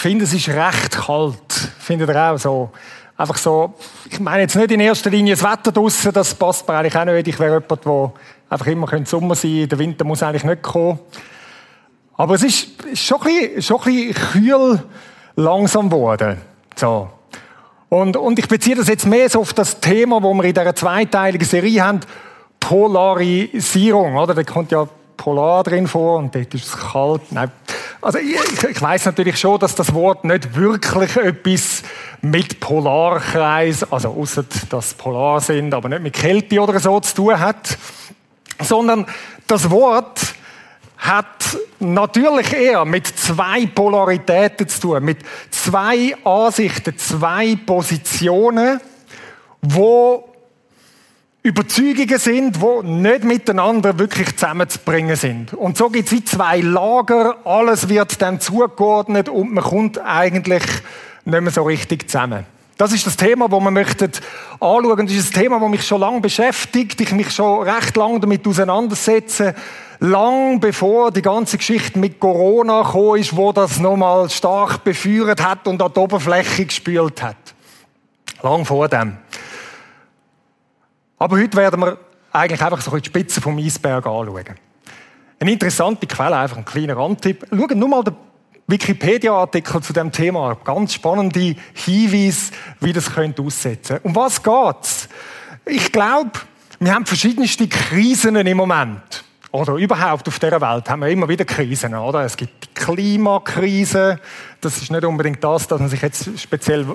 finde, es ist recht kalt. Findet ihr auch so? Einfach so, ich meine jetzt nicht in erster Linie das Wetter draussen, das passt mir eigentlich auch nicht. Ich wäre jemand, der einfach immer Sommer sein könnte. Der Winter muss eigentlich nicht kommen. Aber es ist schon ein bisschen, schon ein bisschen kühl langsam geworden. So. Und, und ich beziehe das jetzt mehr so auf das Thema, wo wir in dieser zweiteiligen Serie haben, Polarisierung, oder? Da kommt ja Polar drin vor und dort ist es kalt. Nein. Also ich, ich weiß natürlich schon, dass das Wort nicht wirklich etwas mit Polarkreis, also außer dass Polar sind, aber nicht mit Kälte oder so zu tun hat, sondern das Wort hat natürlich eher mit zwei Polaritäten zu tun, mit zwei Ansichten, zwei Positionen, wo Überzeugungen sind, die nicht miteinander wirklich zusammenzubringen sind. Und so gibt es wie zwei Lager, alles wird dann zugeordnet und man kommt eigentlich nicht mehr so richtig zusammen. Das ist das Thema, das wir möchten anschauen. Das ist ein Thema, das mich schon lange beschäftigt, ich mich schon recht lange damit auseinandersetze. Lang bevor die ganze Geschichte mit Corona gekommen ist, wo das nochmal stark beführt hat und an die Oberfläche gespült hat. Lang vor dem. Aber heute werden wir eigentlich einfach so die Spitze vom Eisberg anschauen. Eine interessante Quelle, einfach ein kleiner Randtipp. Schauen nur mal den Wikipedia-Artikel zu dem Thema. Ganz spannende Hinweise, wie das könnte aussetzen. Um was geht's? Ich glaube, wir haben verschiedenste Krisen im Moment. Oder überhaupt auf dieser Welt haben wir immer wieder Krisen, oder? Es gibt die Klimakrise. Das ist nicht unbedingt das, dass man sich jetzt speziell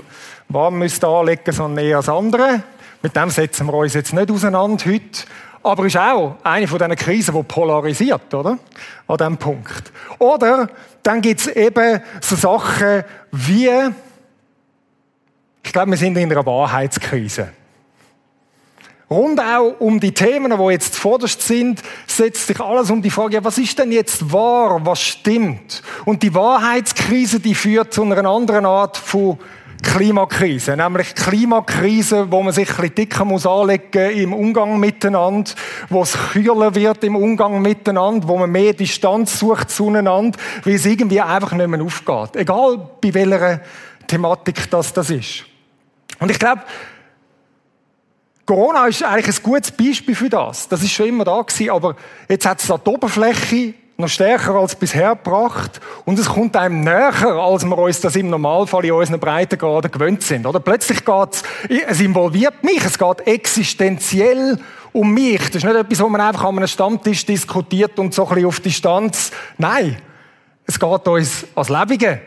warm müsste anlegen, sondern eher das andere. Mit dem setzen wir uns jetzt nicht auseinander heute. Aber ist auch eine von diesen Krisen, die polarisiert, oder? An diesem Punkt. Oder dann gibt es eben so Sachen wie, ich glaube, wir sind in einer Wahrheitskrise. Rund auch um die Themen, die jetzt zuvorderst sind, setzt sich alles um die Frage, ja, was ist denn jetzt wahr, was stimmt? Und die Wahrheitskrise, die führt zu einer anderen Art von Klimakrise, nämlich Klimakrise, wo man sich ein bisschen muss anlegen im Umgang miteinander, wo es kühler wird im Umgang miteinander, wo man mehr Distanz sucht zueinander, weil es irgendwie einfach nicht mehr aufgeht. Egal bei welcher Thematik das das ist. Und ich glaube, Corona ist eigentlich ein gutes Beispiel für das. Das ist schon immer da gewesen, aber jetzt hat es an die Oberfläche noch stärker als bisher gebracht und es kommt einem näher, als wir uns das im Normalfall in unseren Breitengraden gewöhnt sind. Oder plötzlich geht's, es involviert mich, es geht existenziell um mich. Das ist nicht etwas, wo man einfach an einem Stammtisch diskutiert und so ein bisschen auf Distanz. Nein, es geht uns als Lebige.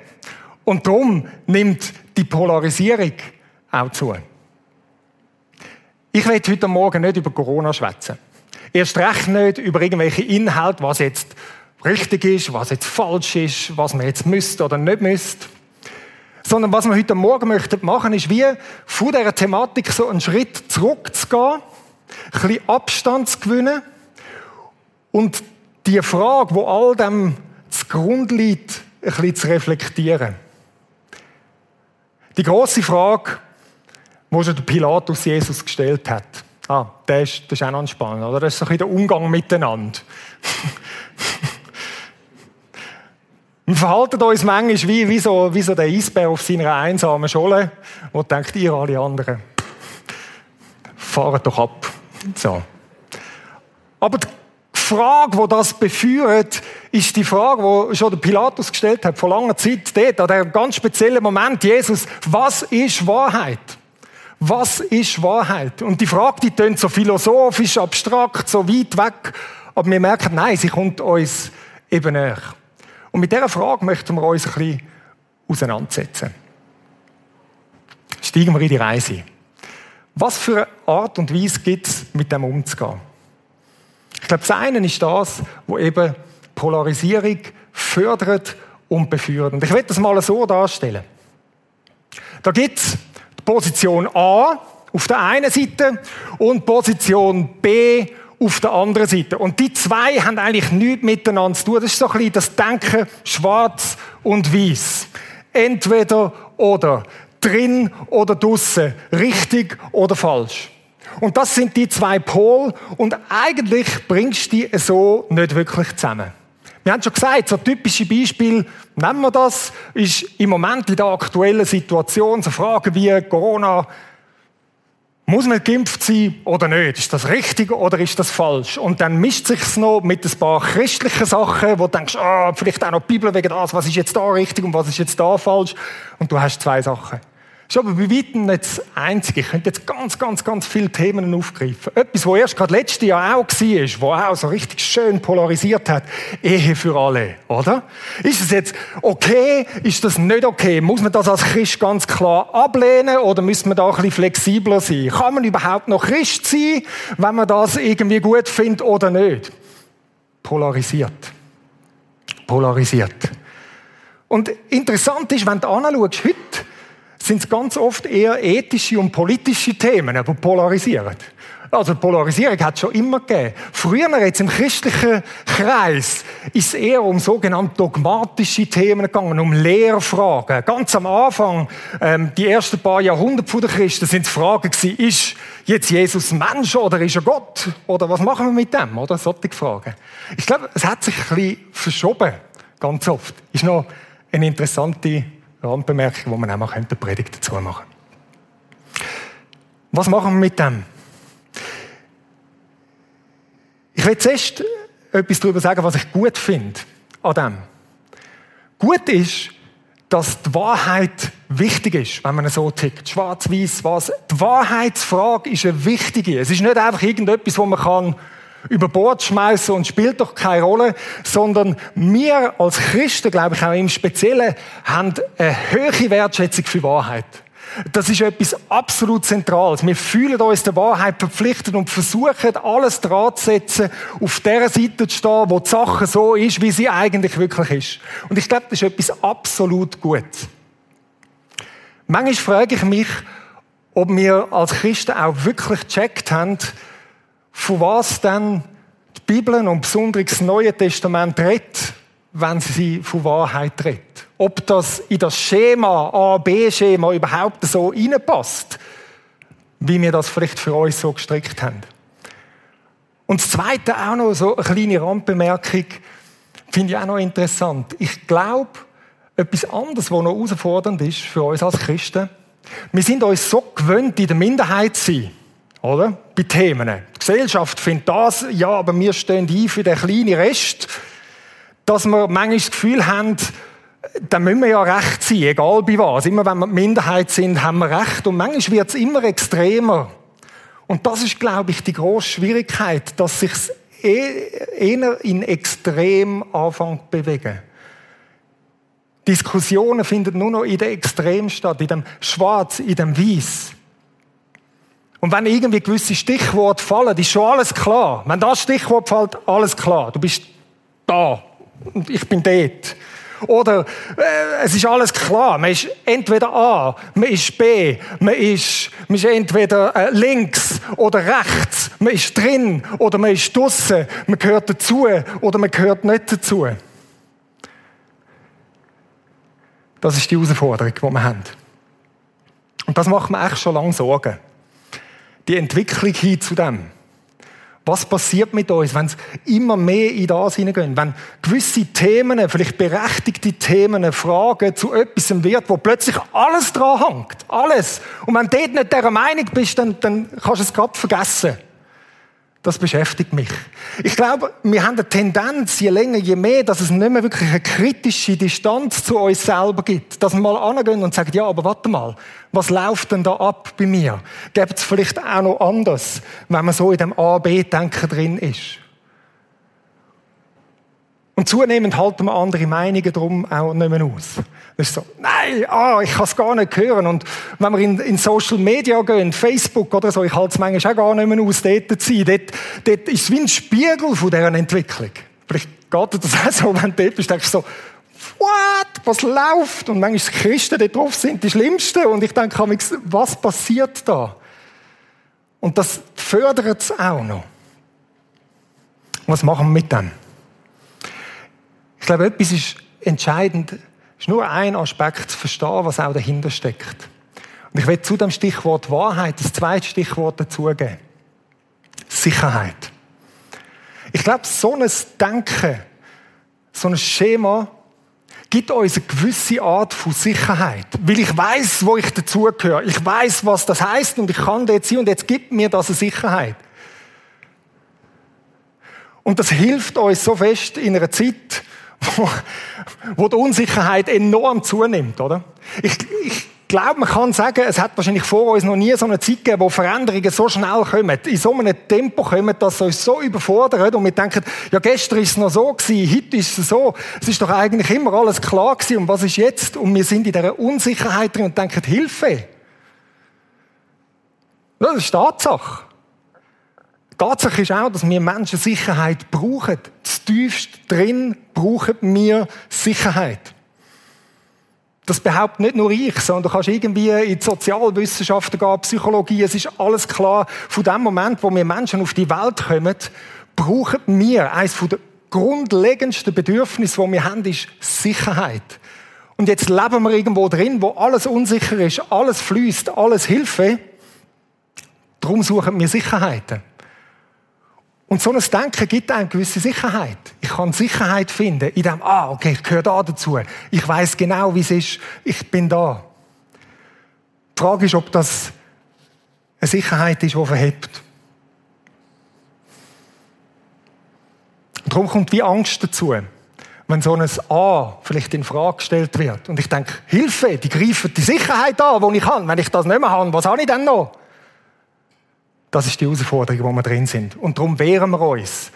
Und darum nimmt die Polarisierung auch zu. Ich will heute Morgen nicht über Corona schwätzen. Erst recht nicht über irgendwelche Inhalte, was jetzt richtig ist, was jetzt falsch ist, was man jetzt müsste oder nicht müsste. Sondern was wir heute Morgen möchten machen, ist wie von dieser Thematik so einen Schritt zurückzugehen, ein bisschen Abstand zu gewinnen und die Frage, wo all dem zugrunde liegt, ein bisschen zu reflektieren. Die große Frage, die schon der Pilatus Jesus gestellt hat. Ah, das ist, das ist auch noch spannend, oder? Das ist so ein bisschen der Umgang miteinander. Wir verhalten uns manchmal wie, wie, so, wie so der Eisbär auf seiner einsamen Scholle, wo denkt, ihr alle anderen, fahrt doch ab. So. Aber die Frage, die das beführt, ist die Frage, die schon der Pilatus gestellt hat, vor langer Zeit, dort, an diesem ganz speziellen Moment, Jesus, was ist Wahrheit? Was ist Wahrheit? Und die Frage, die tönt so philosophisch, abstrakt, so weit weg, aber wir merken, nein, sie kommt uns eben näher. Und mit dieser Frage möchten wir uns ein bisschen auseinandersetzen. Steigen wir in die Reise. Was für eine Art und Weise gibt es, mit dem umzugehen? Ich glaube, das eine ist das, wo eben Polarisierung fördert und beführt. Und ich werde das mal so darstellen. Da gibt es Position A auf der einen Seite und Position B auf der anderen Seite. Und die zwei haben eigentlich nichts miteinander zu tun. Das ist so ein bisschen das Denken schwarz und weiß. Entweder oder. Drin oder draussen. Richtig oder falsch. Und das sind die zwei Pole und eigentlich bringst du die so nicht wirklich zusammen. Wir haben schon gesagt, so typische Beispiel, nehmen wir das, ist im Moment in der aktuellen Situation so Fragen wie Corona, muss man geimpft sein oder nicht? Ist das richtig oder ist das falsch? Und dann mischt sich's noch mit ein paar christlichen Sachen, wo du denkst, ah, vielleicht auch noch die Bibel wegen das, was ist jetzt da richtig und was ist jetzt da falsch? Und du hast zwei Sachen. Ist aber bei weitem nicht das Einzige. Ich könnte jetzt ganz, ganz, ganz viele Themen aufgreifen. Etwas, was erst gerade letztes Jahr auch war, wo auch so richtig schön polarisiert hat. Ehe für alle, oder? Ist es jetzt okay? Ist das nicht okay? Muss man das als Christ ganz klar ablehnen oder müssen wir da ein bisschen flexibler sein? Kann man überhaupt noch Christ sein, wenn man das irgendwie gut findet oder nicht? Polarisiert. Polarisiert. Und interessant ist, wenn du anschaust, heute sind es ganz oft eher ethische und politische Themen, die polarisieren. Also Polarisierung hat es schon immer gegeben. Früher, jetzt im christlichen Kreis, ist es eher um sogenannte dogmatische Themen gegangen, um Lehrfragen. Ganz am Anfang, ähm, die ersten paar Jahrhunderte vor der Christen, sind es Fragen gewesen, ist jetzt Jesus Mensch oder ist er Gott? Oder was machen wir mit dem? Oder solche Fragen. Ich glaube, es hat sich ein bisschen verschoben, ganz oft. Ist noch eine interessante Randbemerkung, wo man auch mal eine Predigt dazu machen Was machen wir mit dem? Ich will zuerst etwas darüber sagen, was ich gut finde an dem. Gut ist, dass die Wahrheit wichtig ist, wenn man so tickt. Schwarz-Weiß, was. Die Wahrheitsfrage ist eine wichtige. Es ist nicht einfach irgendetwas, wo man kann über Bord schmeißen und spielt doch keine Rolle, sondern wir als Christen, glaube ich auch im Speziellen, haben eine hohe Wertschätzung für Wahrheit. Das ist etwas absolut Zentrales. Wir fühlen uns der Wahrheit verpflichtet und versuchen, alles dran zu setzen, auf der Seite zu stehen, wo die Sache so ist, wie sie eigentlich wirklich ist. Und ich glaube, das ist etwas absolut Gutes. Manchmal frage ich mich, ob wir als Christen auch wirklich gecheckt haben, von was dann die Bibel und besonders das Neue Testament redet, wenn sie von Wahrheit redet. Ob das in das Schema, A-B-Schema überhaupt so reinpasst, wie wir das vielleicht für uns so gestrickt haben. Und das Zweite auch noch, so eine kleine Randbemerkung, finde ich auch noch interessant. Ich glaube, etwas anderes, was noch herausfordernd ist für uns als Christen, wir sind uns so gewöhnt, in der Minderheit zu sein. Oder? Bei Themen. Gesellschaft findet das, ja, aber wir stehen ein für den kleinen Rest, dass wir manchmal das Gefühl haben, dann müssen wir ja recht sein, egal bei was. Immer wenn wir Minderheit sind, haben wir recht. Und manchmal wird es immer extremer. Und das ist, glaube ich, die grosse Schwierigkeit, dass sich eher in Extrem anfängt zu bewegen. Diskussionen finden nur noch in der Extrem statt, in dem Schwarz, in dem Weiß. Und wenn irgendwie gewisse Stichworte fallen, ist schon alles klar. Wenn das Stichwort fällt, alles klar. Du bist da und ich bin dort. Oder äh, es ist alles klar. Man ist entweder A, man ist B, man ist, man ist entweder äh, links oder rechts, man ist drin oder man ist draussen, man gehört dazu oder man gehört nicht dazu. Das ist die Herausforderung, die wir haben. Und das macht mir echt schon lange Sorgen die Entwicklung hin zu dem. Was passiert mit uns, wenn es immer mehr in das hineingehen? Wenn gewisse Themen, vielleicht berechtigte Themen, Fragen zu etwas wird, wo plötzlich alles dran hängt. Alles. Und wenn du dort nicht dieser Meinung bist, dann, dann kannst du es gerade vergessen. Das beschäftigt mich. Ich glaube, wir haben eine Tendenz, je länger, je mehr, dass es nicht mehr wirklich eine kritische Distanz zu uns selber gibt. Dass wir mal angehen und sagen, ja, aber warte mal, was läuft denn da ab bei mir? Gibt es vielleicht auch noch anders, wenn man so in dem A-B-Denken drin ist? Und zunehmend halten wir andere Meinungen darum auch nicht mehr aus. Das ist so, nein, ah, ich kann es gar nicht hören. Und wenn wir in, in, Social Media gehen, Facebook oder so, ich halte es manchmal auch gar nicht mehr aus, dort zu sein. Dort, dort ist es wie ein Spiegel von dieser Entwicklung. Vielleicht geht dir das auch so, wenn du dort bist, denkst du so, what, was läuft? Und manchmal die Christen dort drauf sind die Schlimmsten. Und ich denke, was passiert da? Und das fördert es auch noch. Was machen wir mit dem? Ich glaube, etwas ist entscheidend. Ist nur ein Aspekt zu verstehen, was auch dahinter steckt. Und ich will zu dem Stichwort Wahrheit das zweite Stichwort dazugeben. Sicherheit. Ich glaube, so ein Denken, so ein Schema gibt uns eine gewisse Art von Sicherheit. Weil ich weiß, wo ich dazugehöre. Ich weiß, was das heißt und ich kann dort sein und jetzt gibt mir das eine Sicherheit. Und das hilft uns so fest in einer Zeit, wo, wo die Unsicherheit enorm zunimmt, oder? Ich, ich glaube, man kann sagen, es hat wahrscheinlich vor uns noch nie so eine Zeit gegeben, wo Veränderungen so schnell kommen, in so einem Tempo kommen, dass sie uns so überfordert und wir denken, ja, gestern ist es noch so gewesen, heute ist es so. Es ist doch eigentlich immer alles klar gewesen und was ist jetzt? Und wir sind in dieser Unsicherheit drin und denken, Hilfe. Das ist Tatsache. Tatsache ist auch, dass wir Menschen Sicherheit brauchen. Das tiefst drin brauchen wir Sicherheit. Das behauptet nicht nur ich, sondern du kannst irgendwie in die Sozialwissenschaften gehen, Psychologie, es ist alles klar. Von dem Moment, wo wir Menschen auf die Welt kommen, brauchen wir eines der grundlegendsten Bedürfnisse, die wir haben, ist Sicherheit. Und jetzt leben wir irgendwo drin, wo alles unsicher ist, alles fließt, alles Hilfe. Darum suchen wir Sicherheiten. Und so ein Denken gibt eine gewisse Sicherheit. Ich kann Sicherheit finden in dem, ah, okay, ich gehöre da dazu. Ich weiß genau, wie es ist. Ich bin da. Die Frage ist, ob das eine Sicherheit ist, die verhebt. Darum kommt wie Angst dazu, wenn so ein A vielleicht in Frage gestellt wird. Und ich denke, Hilfe, die greifen die Sicherheit an, die ich habe. Wenn ich das nicht mehr habe, was habe ich denn noch? Das ist die Herausforderung, wo wir drin sind. Und darum wehren wir uns,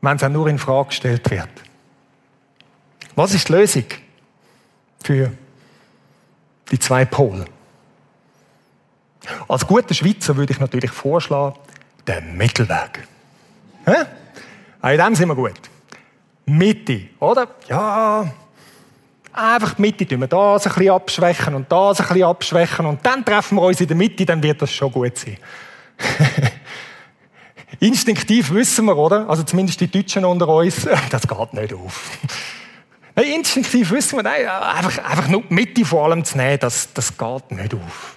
wenn es auch nur in Frage gestellt wird. Was ist die Lösung für die zwei Pole? Als guter Schweizer würde ich natürlich vorschlagen, den Mittelweg. Hä? Ah, in dem sind wir gut. Mitte, oder? Ja, einfach die Mitte tun wir das ein bisschen abschwächen und das ein bisschen abschwächen und dann treffen wir uns in der Mitte, dann wird das schon gut sein. Instinktiv wissen wir, oder? Also zumindest die Deutschen unter uns, das geht nicht auf. Nein, instinktiv wissen wir, nein, einfach, einfach nur die Mitte vor allem zu nehmen, das, das geht nicht auf.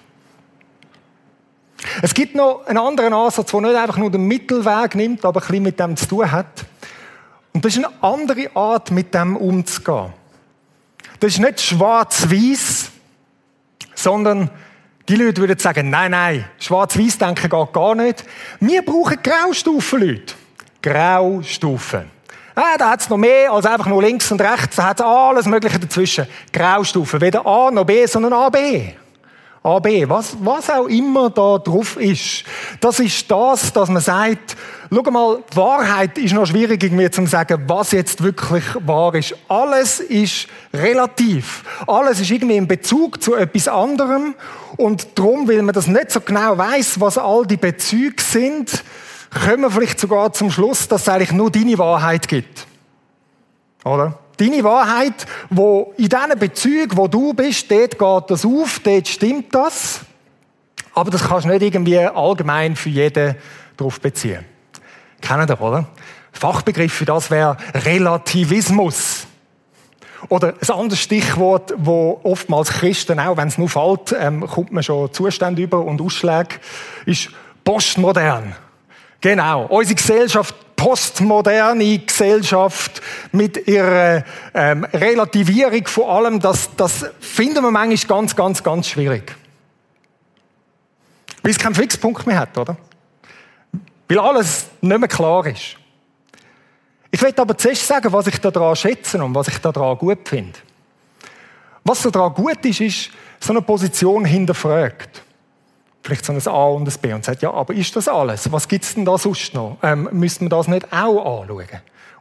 Es gibt noch einen anderen Ansatz, der nicht einfach nur den Mittelweg nimmt, aber ein bisschen mit dem zu tun hat. Und das ist eine andere Art, mit dem umzugehen. Das ist nicht schwarz-weiß, sondern die Leute würden sagen, nein, nein, schwarz-weiß denken geht gar nicht. Wir brauchen Graustufen, Leute. Graustufen. Ah, da hat es noch mehr als einfach nur links und rechts. Da hat es alles Mögliche dazwischen. Graustufen. Weder A noch B, sondern AB. AB, was, was auch immer da drauf ist. Das ist das, dass man sagt, schau mal, Wahrheit ist noch schwierig irgendwie zu sagen, was jetzt wirklich wahr ist. Alles ist relativ. Alles ist irgendwie in Bezug zu etwas anderem. Und darum, weil man das nicht so genau weiß, was all die Bezüge sind, kommen wir vielleicht sogar zum Schluss, dass es eigentlich nur deine Wahrheit gibt. Oder? Deine Wahrheit, wo in diesen Bezügen, wo du bist, dort geht das auf, dort stimmt das. Aber das kannst du nicht irgendwie allgemein für jeden darauf beziehen. Kennen ihr, oder? Fachbegriff für das wäre Relativismus. Oder ein anderes Stichwort, wo oftmals Christen auch, wenn es nur fällt, ähm, kommt man schon Zustände über und Ausschläge, ist postmodern. Genau. Unsere Gesellschaft postmoderne Gesellschaft mit ihrer ähm, Relativierung von allem, das, das finden wir manchmal ganz, ganz, ganz schwierig. Weil es keinen Fixpunkt mehr hat, oder? Weil alles nicht mehr klar ist. Ich will aber zuerst sagen, was ich daran schätze und was ich daran gut finde. Was daran gut ist, ist, so eine Position hinterfragt vielleicht so ein A und ein B und sagt, ja, aber ist das alles? Was gibt es denn da sonst noch? Ähm, müssen wir das nicht auch anschauen?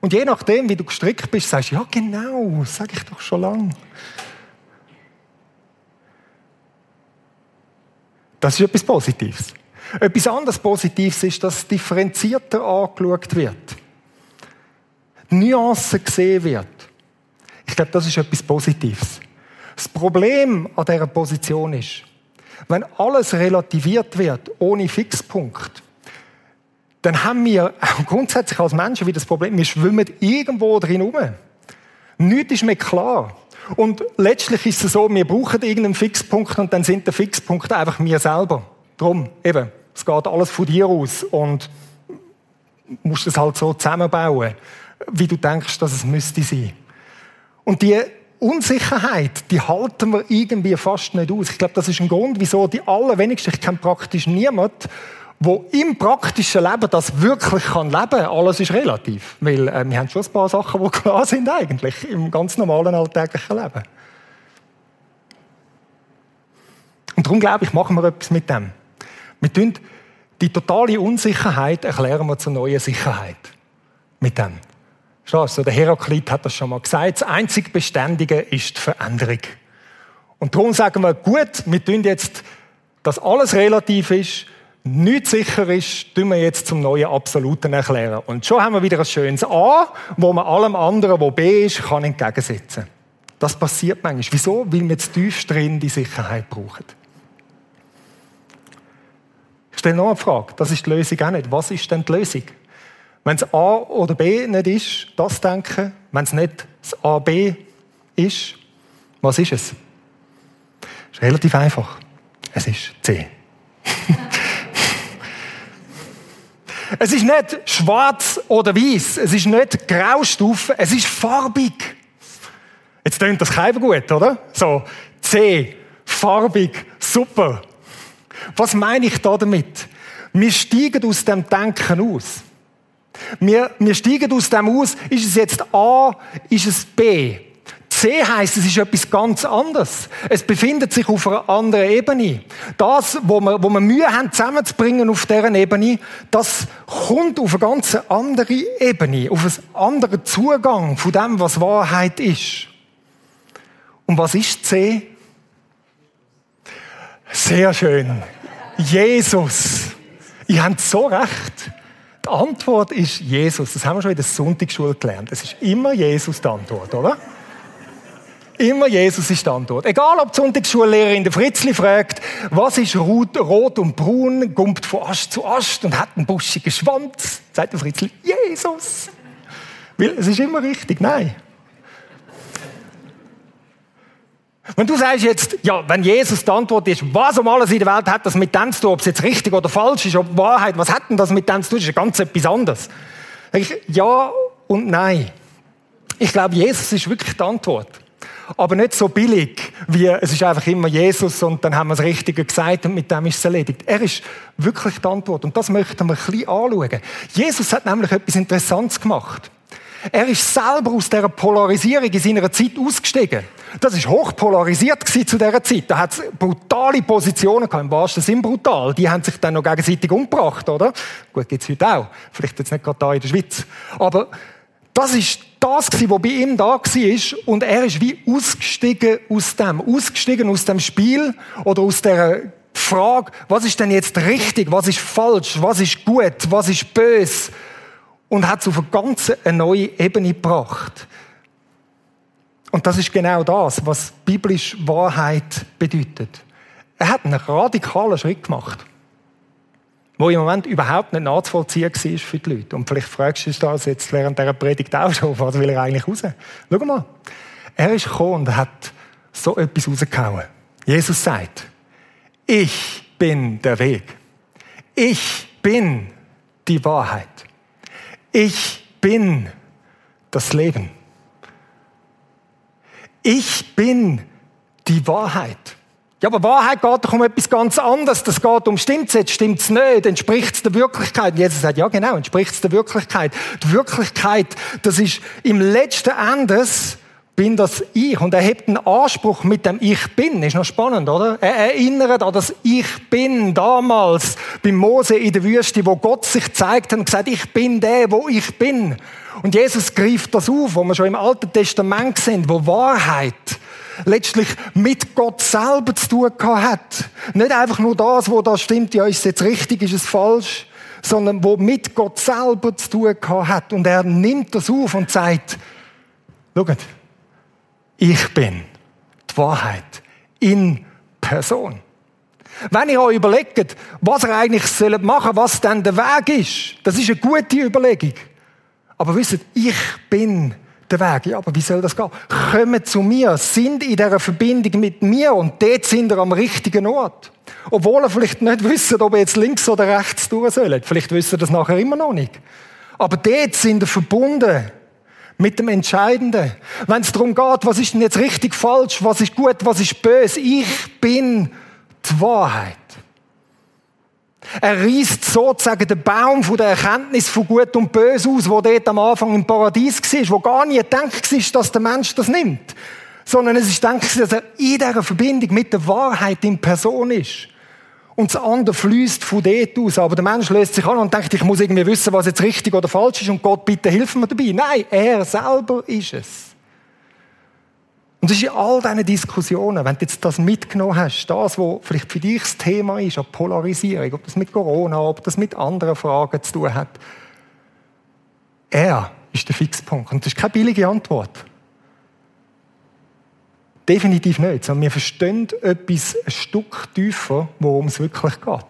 Und je nachdem, wie du gestrickt bist, sagst du, ja genau, sage ich doch schon lange. Das ist etwas Positives. Etwas anderes Positives ist, dass differenzierter angeschaut wird. Nuancen gesehen wird. Ich glaube, das ist etwas Positives. Das Problem an dieser Position ist, wenn alles relativiert wird, ohne Fixpunkt, dann haben wir grundsätzlich als Menschen wieder das Problem, wir schwimmen irgendwo drin rum. Nichts ist mir klar. Und letztlich ist es so, wir brauchen irgendeinen Fixpunkt und dann sind der Fixpunkt einfach wir selber. Drum, eben, es geht alles von dir aus und musst es halt so zusammenbauen, wie du denkst, dass es müsste sein. Und die Unsicherheit, die halten wir irgendwie fast nicht aus. Ich glaube, das ist ein Grund, wieso die allerwenigsten, ich kenne praktisch niemand, wo im praktischen Leben das wirklich kann leben. Alles ist relativ, weil äh, wir haben schon ein paar Sachen, die klar sind eigentlich im ganz normalen alltäglichen Leben. Und darum glaube ich, machen wir etwas mit dem. Wir tun die totale Unsicherheit erklären wir zur neuen Sicherheit. Mit dem. Schau, der Heraklit hat das schon mal gesagt. Das einzig Beständige ist die Veränderung. Und darum sagen wir, gut, wir tun jetzt, dass alles relativ ist, nichts sicher ist, tun wir jetzt zum neuen Absoluten erklären. Und schon haben wir wieder ein schönes A, wo man allem anderen, wo B ist, kann entgegensetzen. Das passiert manchmal. Wieso? Weil wir zu tief drin die Sicherheit brauchen. Stelle noch eine Frage. Das ist die Lösung auch nicht. Was ist denn die Lösung? Wenn es A oder B nicht ist, das denken. Wenn es nicht das A, B ist, was ist es? Ist relativ einfach. Es ist C. es ist nicht schwarz oder weiß. Es ist nicht Graustufe. Es ist farbig. Jetzt klingt das kein gut, oder? So, C, farbig, super. Was meine ich da damit? Wir steigen aus dem Denken aus. Wir, wir steigen aus dem aus, ist es jetzt A, ist es B? C heißt, es ist etwas ganz anderes. Es befindet sich auf einer anderen Ebene. Das, wo wir, wo wir Mühe haben, zusammenzubringen auf deren Ebene, das kommt auf eine ganz andere Ebene, auf einen anderen Zugang von dem, was Wahrheit ist. Und was ist C? Sehr schön. Jesus. Ihr habt so recht. Die Antwort ist Jesus. Das haben wir schon in der Sonntagsschule gelernt. Es ist immer Jesus die Antwort, oder? Immer Jesus ist die Antwort. Egal, ob die Sonntagsschullehrerin der Fritzli fragt, was ist rot, rot und braun, gumpt von Ast zu Ast und hat einen buschigen Schwanz, sagt der Fritzli, Jesus. Weil es ist immer richtig, nein. Wenn du sagst jetzt, ja, wenn Jesus die Antwort ist, was um alles in der Welt hat das mit dem zu tun, ob es jetzt richtig oder falsch ist, ob Wahrheit, was hat denn das mit dem zu tun, das ist ganz etwas anderes. Ich, ja und nein. Ich glaube, Jesus ist wirklich die Antwort. Aber nicht so billig, wie es ist einfach immer Jesus und dann haben wir das Richtige gesagt und mit dem ist es erledigt. Er ist wirklich die Antwort und das möchten wir ein bisschen anschauen. Jesus hat nämlich etwas Interessantes gemacht. Er ist selber aus dieser Polarisierung in seiner Zeit ausgestiegen. Das ist hochpolarisiert zu dieser Zeit. Da hat es brutale Positionen gehabt, im wahrsten Sinn brutal. Die haben sich dann noch gegenseitig umgebracht, oder? Gut, gibt's heute auch. Vielleicht jetzt nicht gerade da in der Schweiz. Aber das ist das was bei ihm da war. Und er ist wie ausgestiegen aus dem. Ausgestiegen aus dem Spiel oder aus der Frage, was ist denn jetzt richtig? Was ist falsch? Was ist gut? Was ist böse? Und hat es auf eine ganz neue Ebene gebracht. Und das ist genau das, was biblisch Wahrheit bedeutet. Er hat einen radikalen Schritt gemacht, wo im Moment überhaupt nicht nachzuvollziehen war für die Leute. Und vielleicht fragst du dich das jetzt während dieser Predigt auch schon, was will er eigentlich raus? Schau mal. Er ist gekommen und hat so etwas rausgehauen. Jesus sagt, ich bin der Weg. Ich bin die Wahrheit. Ich bin das Leben. Ich bin die Wahrheit. Ja, aber Wahrheit geht doch um etwas ganz anderes. Das geht um, stimmt's jetzt, stimmt's nicht, entspricht es der Wirklichkeit? Und Jesus sagt, ja genau, entspricht es der Wirklichkeit. Die Wirklichkeit, das ist im letzten Endes, bin das ich. Und er hebt einen Anspruch mit dem Ich bin. Ist noch spannend, oder? Er erinnert an das Ich bin damals beim Mose in der Wüste, wo Gott sich zeigt und gesagt, ich bin der, wo ich bin. Und Jesus greift das auf, wo wir schon im Alten Testament sind, wo Wahrheit letztlich mit Gott selber zu tun hat. Nicht einfach nur das, wo da stimmt, ja, ist es jetzt richtig, ist es falsch, sondern wo mit Gott selber zu tun hat. Und er nimmt das auf und sagt, schaut, ich bin die Wahrheit in Person. Wenn ihr euch überlegt, was ihr eigentlich machen sollt, was denn der Weg ist, das ist eine gute Überlegung. Aber wisst, ich bin der Weg. Ja, aber wie soll das gehen? Kommt zu mir, sind in dieser Verbindung mit mir und dort sind ihr am richtigen Ort. Obwohl ihr vielleicht nicht wisst, ob ihr jetzt links oder rechts tun sollt. Vielleicht wisst ihr das nachher immer noch nicht. Aber dort sind ihr verbunden mit dem Entscheidenden. Wenn es darum geht, was ist denn jetzt richtig falsch, was ist gut, was ist böse. Ich bin die Wahrheit. Er reißt sozusagen den Baum von der Erkenntnis von Gut und Böse aus, wo dort am Anfang im Paradies war, wo gar nie gedacht war, dass der Mensch das nimmt. Sondern es ist gedacht, dass er in dieser Verbindung mit der Wahrheit in Person ist. Und das andere fließt von dort aus. Aber der Mensch löst sich an und denkt, ich muss irgendwie wissen, was jetzt richtig oder falsch ist und Gott, bitte hilf mir dabei. Nein, er selber ist es. Und das ist in all diesen Diskussionen, wenn du jetzt das mitgenommen hast, das, was vielleicht für dich das Thema ist, an Polarisierung, ob das mit Corona, ob das mit anderen Fragen zu tun hat, er ist der Fixpunkt. Und das ist keine billige Antwort. Definitiv nicht, sondern wir verstehen etwas ein Stück tiefer, worum es wirklich geht.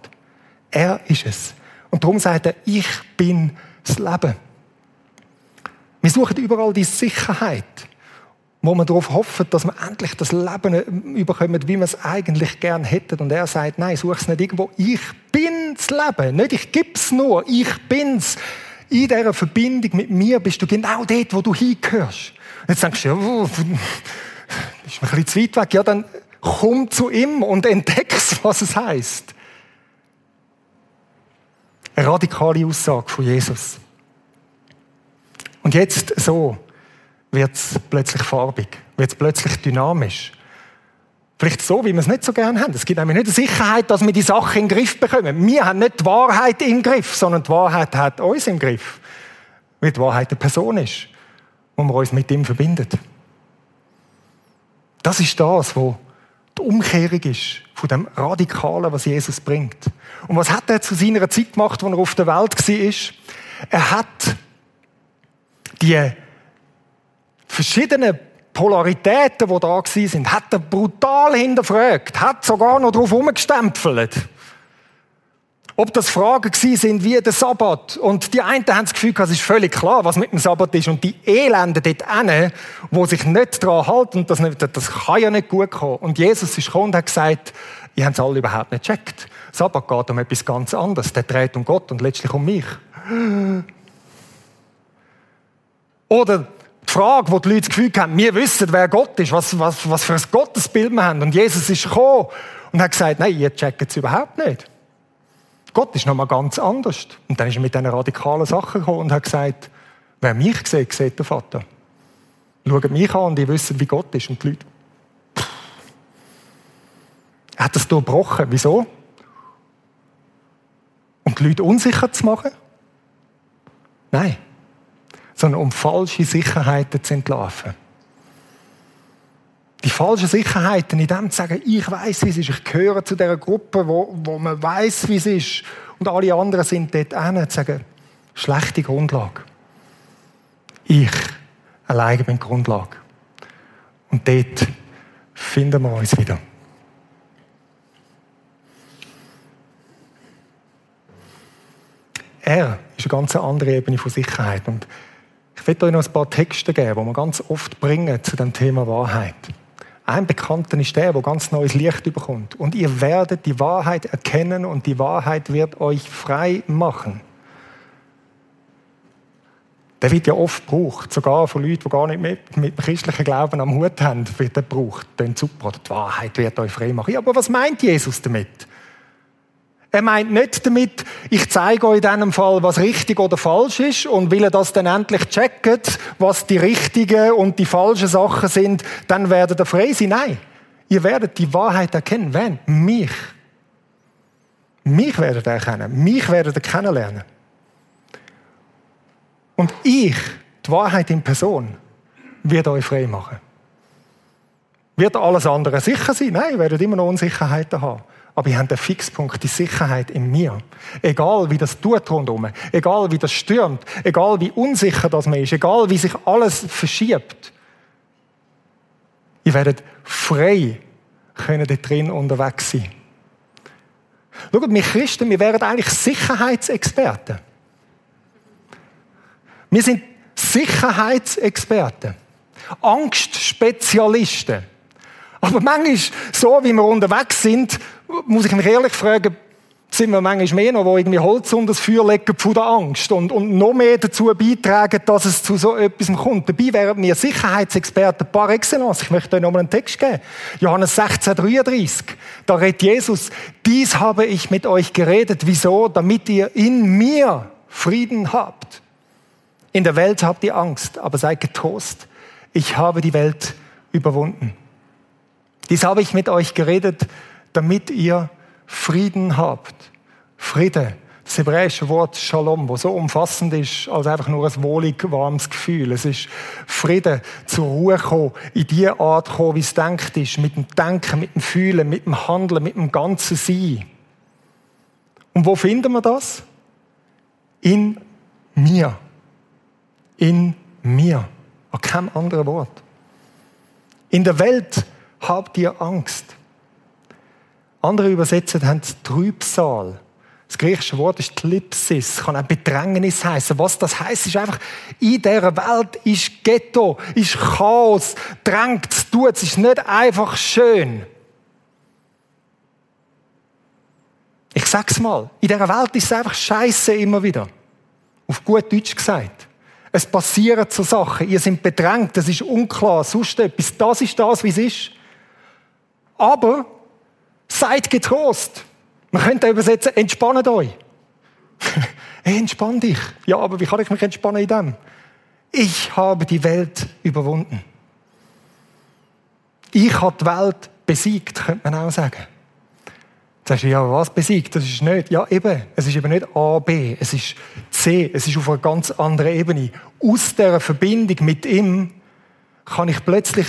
Er ist es. Und darum sagt er, ich bin das Leben. Wir suchen überall die Sicherheit, wo wir darauf hoffen, dass wir endlich das Leben überkommen, wie wir es eigentlich gern hätten. Und er sagt, nein, such es nicht irgendwo. Ich bin das Leben. Nicht ich gib's nur, ich bin's. In dieser Verbindung mit mir bist du genau dort, wo du hingehörst. Und jetzt denkst du, ja, ist ein bisschen zu weit weg. Ja, dann komm zu ihm und entdeckst, was es heißt. Eine radikale Aussage von Jesus. Und jetzt so wird es plötzlich farbig, wird es plötzlich dynamisch. Vielleicht so, wie wir es nicht so gerne haben. Es gibt nämlich nicht die Sicherheit, dass wir die Sache in den Griff bekommen. Wir haben nicht die Wahrheit im Griff, sondern die Wahrheit hat uns im Griff. Weil die Wahrheit eine Person ist, wo wir uns mit ihm verbindet. Das ist das, wo die Umkehrung ist von dem Radikalen, was Jesus bringt. Und was hat er zu seiner Zeit gemacht, als er auf der Welt war? Er hat die verschiedenen Polaritäten, die da sind, hat er brutal hinterfragt, hat sogar noch darauf umgestempelt. Ob das Fragen gewesen sind wie der Sabbat. Und die einen haben das Gefühl, es ist völlig klar, was mit dem Sabbat ist. Und die Elenden dort hinten, die sich nicht daran halten, das, nicht, das kann ja nicht gut kommen. Und Jesus ist gekommen und hat gesagt, ihr habt es alle überhaupt nicht gecheckt. Sabbat geht um etwas ganz anderes. Der dreht um Gott und letztlich um mich. Oder die Frage, wo die Leute das Gefühl haben, wir wissen, wer Gott ist, was, was, was für ein Gottesbild wir haben. Und Jesus ist gekommen und hat gesagt, nein, ihr checkt es überhaupt nicht. Gott ist nochmal ganz anders. Und dann ist er mit diesen radikalen Sachen gekommen und hat gesagt, wer mich sieht, sieht der Vater. Schaut mich an und ihr wisst, wie Gott ist. Und die Leute, er hat das durchbrochen. Wieso? Um die Leute unsicher zu machen? Nein. Sondern um falsche Sicherheiten zu entlarven. Die falschen Sicherheiten, in dem zu sagen, ich weiß, wie es ist, ich gehöre zu dieser Gruppe, wo, wo man weiß, wie es ist, und alle anderen sind dort hin, zu sagen, schlechte Grundlage. Ich alleine bin die Grundlage. Und dort finden wir uns wieder. Er ist eine ganz andere Ebene von Sicherheit. Und ich werde euch noch ein paar Texte geben, die wir ganz oft bringen zu dem Thema Wahrheit. Ein Bekannter ist der, der ganz neues Licht bekommt. Und ihr werdet die Wahrheit erkennen und die Wahrheit wird euch frei machen. Der wird ja oft gebraucht, sogar von Leuten, die gar nicht mit, mit dem christlichen Glauben am Hut haben, wird er gebraucht. Dann super, die Wahrheit wird euch frei machen. Ja, aber was meint Jesus damit? Er meint nicht damit, ich zeige euch in diesem Fall, was richtig oder falsch ist und will er das dann endlich checken, was die richtigen und die falschen Sachen sind, dann werdet ihr frei sein. Nein, ihr werdet die Wahrheit erkennen. Wen? Mich. Mich werdet ihr erkennen. Mich werdet ihr kennenlernen. Und ich, die Wahrheit in Person, wird euch frei machen. Wird alles andere sicher sein? Nein, ihr werdet immer noch Unsicherheiten haben. Aber ich habe den Fixpunkt, die Sicherheit in mir. Egal wie das tut rundherum, egal wie das stürmt, egal wie unsicher das man ist, egal wie sich alles verschiebt. Ihr werdet frei können dort drin unterwegs sein. Schaut, wir Christen, wir wären eigentlich Sicherheitsexperten. Wir sind Sicherheitsexperten. Angstspezialisten. Aber manchmal, so wie wir unterwegs sind, muss ich mich ehrlich fragen, sind wir manchmal mehr noch, wo irgendwie Holz unter das Feuer legen von der Angst und, und noch mehr dazu beitragen, dass es zu so etwas kommt. Dabei wären wir Sicherheitsexperten par excellence. Ich möchte euch nochmal einen Text geben. Johannes 16, 33. Da redet Jesus, dies habe ich mit euch geredet. Wieso? Damit ihr in mir Frieden habt. In der Welt habt ihr Angst, aber seid getrost. Ich habe die Welt überwunden. Dies habe ich mit euch geredet, damit ihr Frieden habt. Friede. Das hebräische Wort Shalom, wo so umfassend ist, als einfach nur ein wohlig, warmes Gefühl. Es ist Friede, zur Ruhe kommen, in die Art kommen, wie es denkt ist, mit dem Denken, mit dem Fühlen, mit dem Handeln, mit dem ganzen Sein. Und wo finden wir das? In mir. In mir. An keinem anderen Wort. In der Welt habt ihr Angst. Andere Übersetzer haben Trübsal. Das griechische Wort ist Tlipsis, kann auch Bedrängnis heißen. Was das heißt, ist einfach, in dieser Welt ist Ghetto, ist Chaos, drängt es, tut es, ist nicht einfach schön. Ich sag's mal, in dieser Welt ist es einfach Scheiße immer wieder. Auf gut Deutsch gesagt. Es passieren so Sachen, ihr seid bedrängt, es ist unklar, sonst etwas. Das ist das, wie es ist. Aber Seid getrost. Man könnte übersetzen, entspannt euch. hey, entspann dich. Ja, aber wie kann ich mich entspannen in dem? Ich habe die Welt überwunden. Ich habe die Welt besiegt, könnte man auch sagen. Jetzt sagst du, ja, was besiegt? Das ist nicht, ja, eben. Es ist eben nicht A, B. Es ist C. Es ist auf einer ganz anderen Ebene. Aus dieser Verbindung mit ihm kann ich plötzlich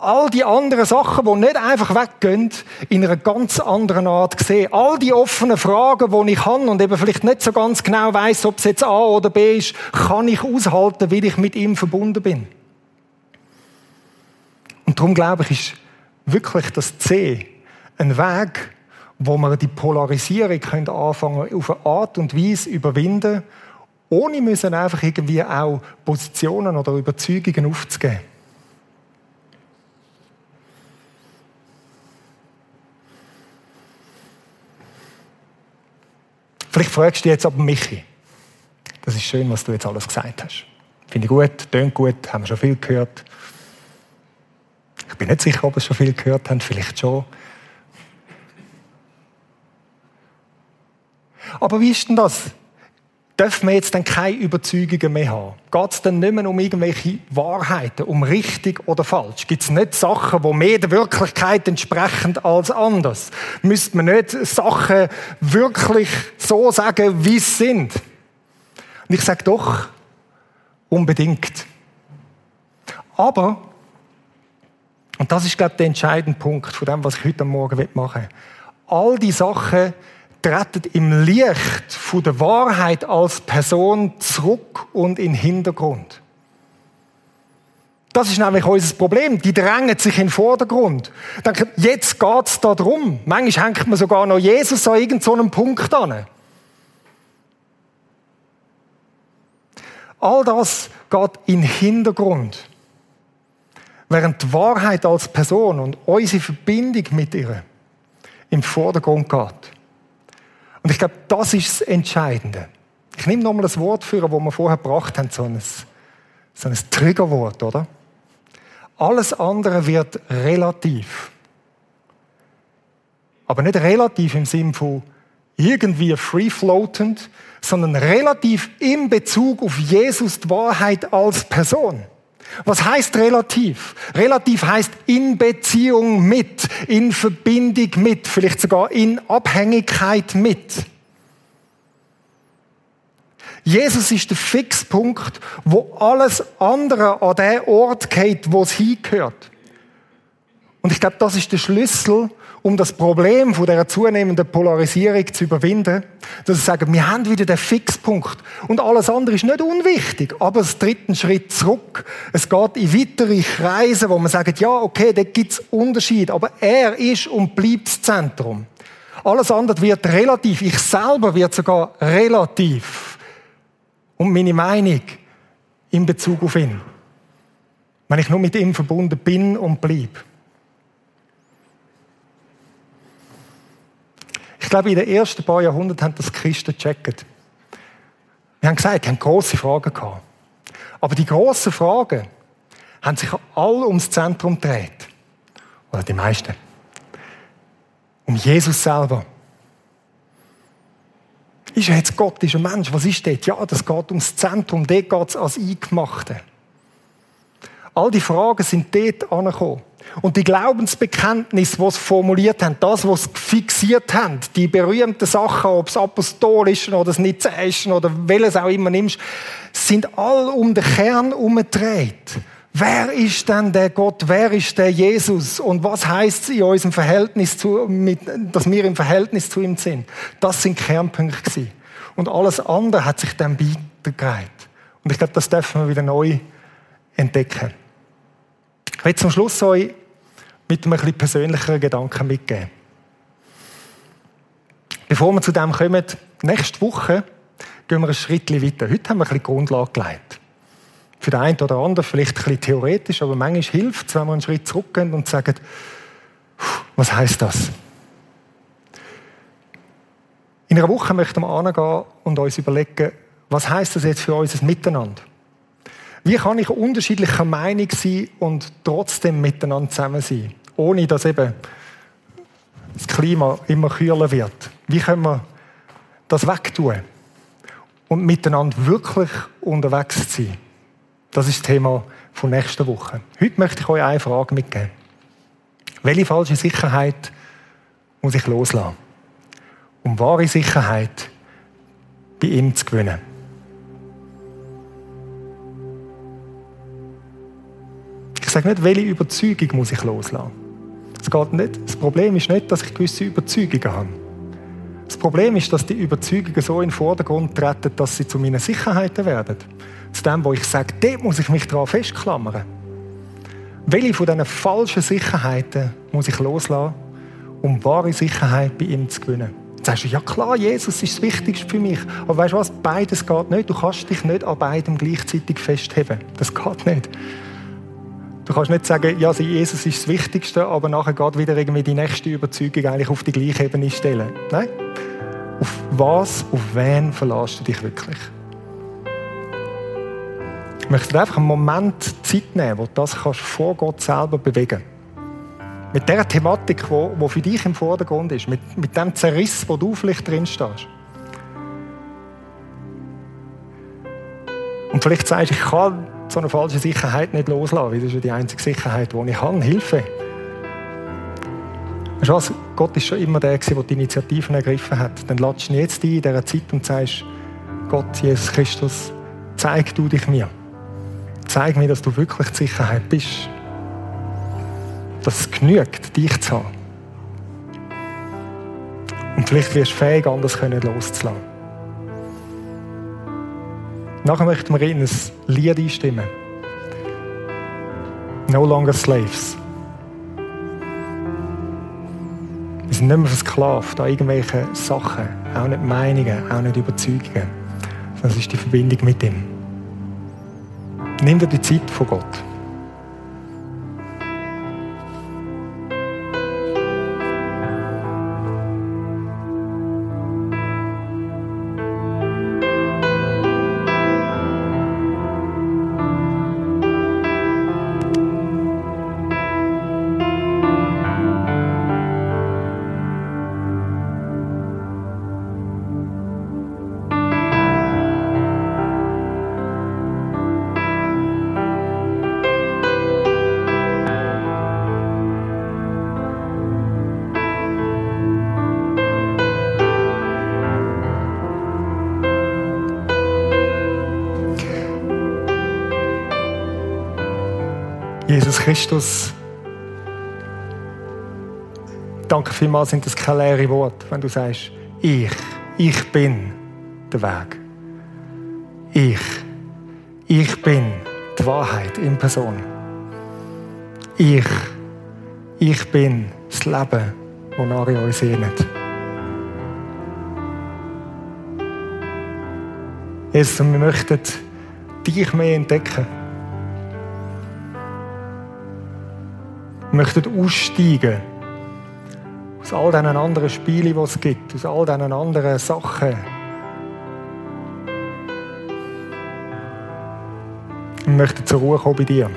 all die anderen Sachen, die nicht einfach weggehen, in einer ganz anderen Art sehen. All die offenen Fragen, die ich habe und eben vielleicht nicht so ganz genau weiß, ob es jetzt A oder B ist, kann ich aushalten, weil ich mit ihm verbunden bin. Und darum glaube ich, ist wirklich das C ein Weg, wo man die Polarisierung können anfangen auf eine Art und Weise überwinden, ohne müssen einfach irgendwie auch Positionen oder Überzeugungen aufzugeben. Vielleicht fragst du jetzt aber Michi. Das ist schön, was du jetzt alles gesagt hast. Finde ich gut, tönt gut, haben wir schon viel gehört. Ich bin nicht sicher, ob wir schon viel gehört haben, vielleicht schon. Aber wie ist denn das? Dürfen wir jetzt dann keine Überzeugungen mehr haben? Geht es dann nicht mehr um irgendwelche Wahrheiten, um richtig oder falsch? Gibt es nicht Sachen, die mehr der Wirklichkeit entsprechen als anders? Müsste man nicht Sachen wirklich so sagen, wie sie sind? Und ich sage doch, unbedingt. Aber, und das ist, glaube ich, der entscheidende Punkt von dem, was ich heute Morgen machen will, all die Sachen, treten im Licht von der Wahrheit als Person zurück und in den Hintergrund. Das ist nämlich unser Problem. Die drängen sich in den Vordergrund. Denken, jetzt geht's da drum. Manchmal hängt man sogar noch Jesus an irgendeinem Punkt an. All das geht in den Hintergrund. Während die Wahrheit als Person und unsere Verbindung mit ihr im Vordergrund geht. Und ich glaube, das ist das Entscheidende. Ich nehme nochmal das Wort für, das wir vorher gebracht haben, so ein, so ein Triggerwort, oder? Alles andere wird relativ. Aber nicht relativ im Sinne von irgendwie free-floatend, sondern relativ in Bezug auf Jesus, die Wahrheit als Person. Was heißt relativ? Relativ heißt in Beziehung mit, in Verbindung mit, vielleicht sogar in Abhängigkeit mit. Jesus ist der Fixpunkt, wo alles andere an den Ort geht, wo es hingehört. Und ich glaube, das ist der Schlüssel, um das Problem von der zunehmenden Polarisierung zu überwinden, dass sie sagen, wir haben wieder den Fixpunkt und alles andere ist nicht unwichtig, aber es tritt einen Schritt zurück. Es geht in weitere Kreise, wo man sagt, ja, okay, da gibt's Unterschied, aber er ist und bleibt das Zentrum. Alles andere wird relativ, ich selber wird sogar relativ. Und meine Meinung in Bezug auf ihn. Wenn ich nur mit ihm verbunden bin und bleibe. Ich glaube, in den ersten paar Jahrhunderten haben das Christen gecheckt. Wir haben gesagt, wir haben grosse Fragen gehabt. Aber die grossen Fragen haben sich alle ums Zentrum gedreht. Oder die meisten. Um Jesus selber. Ist er jetzt Gott, ist er Mensch? Was ist das? Ja, das geht ums Zentrum, dort geht es als Eingemachte. All die Fragen sind dort angekommen. Und die Glaubensbekenntnisse, die sie formuliert haben, das, was fixiert haben, die berühmten Sachen, ob es apostolisch oder das Nizäischen oder welches auch immer nimmst, sind all um den Kern umgedreht. Wer ist denn der Gott? Wer ist der Jesus? Und was heißt es in unserem Verhältnis zu, mit, dass wir im Verhältnis zu ihm sind? Das sind Kernpunkte gewesen. Und alles andere hat sich dann beigetragen. Und ich glaube, das dürfen wir wieder neu entdecken. Ich will zum Schluss euch mit einem etwas persönlicheren Gedanken mitgeben. Bevor wir zu dem kommen, nächste Woche gehen wir einen Schritt weiter. Heute haben wir ein Grundlage gelegt. Für den einen oder anderen vielleicht ein bisschen theoretisch, aber manchmal hilft es, wenn wir einen Schritt zurückgehen und sagen, was heißt das? In einer Woche möchten wir angehen und uns überlegen, was heißt das jetzt für unser Miteinander? Wie kann ich unterschiedlicher Meinung sein und trotzdem miteinander zusammen sein? Ohne dass eben das Klima immer kühler wird. Wie können wir das wegtun? Und miteinander wirklich unterwegs sein? Das ist das Thema von nächster Woche. Heute möchte ich euch eine Frage mitgeben. Welche falsche Sicherheit muss ich loslassen, um wahre Sicherheit bei ihm zu gewinnen? Ich sage nicht, welche Überzeugung muss ich loslassen. Es geht nicht. Das Problem ist nicht, dass ich gewisse Überzeugungen habe. Das Problem ist, dass die Überzeugungen so in den Vordergrund treten, dass sie zu meinen Sicherheiten werden. Zu dem, wo ich sage, dort muss ich mich daran festklammern. Welche von diesen falschen Sicherheiten muss ich loslassen, um wahre Sicherheit bei ihm zu gewinnen? Jetzt sagst du, ja klar, Jesus ist das Wichtigste für mich. Aber weißt du was? Beides geht nicht. Du kannst dich nicht an beidem gleichzeitig festheben. Das geht nicht. Du kannst nicht sagen, ja, Jesus ist das Wichtigste, aber nachher geht wieder irgendwie die nächste Überzeugung eigentlich auf die gleiche Ebene stellen. Nein. Auf was, auf wen verlässt du dich wirklich? Ich möchte dir einfach einen Moment Zeit nehmen, wo du das kannst vor Gott selber bewegen Mit der Thematik, die für dich im Vordergrund ist, mit, mit dem Zerriss, wo du vielleicht drin stehst. Und vielleicht sagst du, ich kann so eine falsche Sicherheit nicht loslassen, weil das ist ja die einzige Sicherheit, die ich habe. Hilfe. Weißt du was? Gott ist schon immer der, der die Initiativen ergriffen hat. Dann latsch ihn jetzt ein in dieser Zeit und sagst, Gott, Jesus Christus, zeig du dich mir. Zeig mir, dass du wirklich die Sicherheit bist. Dass es genügt, dich zu haben. Und vielleicht wirst du fähig, anders loszulassen. Nachher möchten wir Ihnen ein Lied einstimmen. No longer slaves. Wir sind nicht mehr versklavt an irgendwelchen Sachen, auch nicht Meinungen, auch nicht Überzeugungen. Das ist die Verbindung mit ihm. Nimm dir die Zeit von Gott. Christus, danke vielmals, sind das keine leere Worte, wenn du sagst, ich, ich bin der Weg. Ich, ich bin die Wahrheit in Person. Ich, ich bin das Leben, wonach ihr euch sehnt. Jesus, wir möchten dich mehr entdecken. Möchten aussteigen aus all diesen anderen Spielen, die es gibt, aus all diesen anderen Sachen. Ich möchte zur Ruhe kommen bei dir.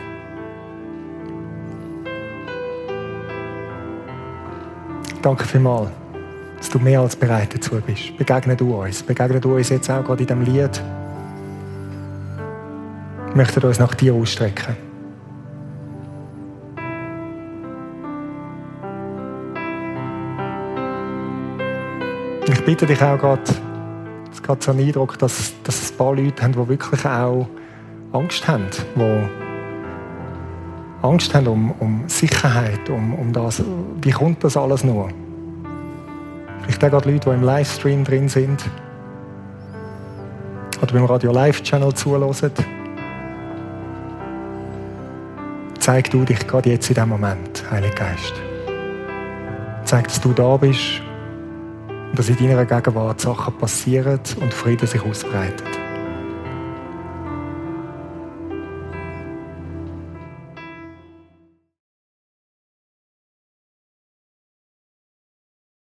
Danke vielmals, dass du mehr als bereit dazu bist. Begegne du uns. Begegne du uns jetzt auch gerade in diesem Lied. Wir möchten uns nach dir ausstrecken. Ich bitte dich auch gerade, es geht so einen Eindruck, dass, dass es ein paar Leute haben, die wirklich auch Angst haben, die Angst haben um, um Sicherheit, um, um das, wie kommt das alles nur? Vielleicht auch gerade Leute, die im Livestream drin sind oder beim Radio Live Channel zuhören. Zeig du dich gerade jetzt in diesem Moment, Heiliger Geist. Zeig, dass du da bist dass in deiner Gegenwart Sachen passieren und Frieden sich ausbreitet.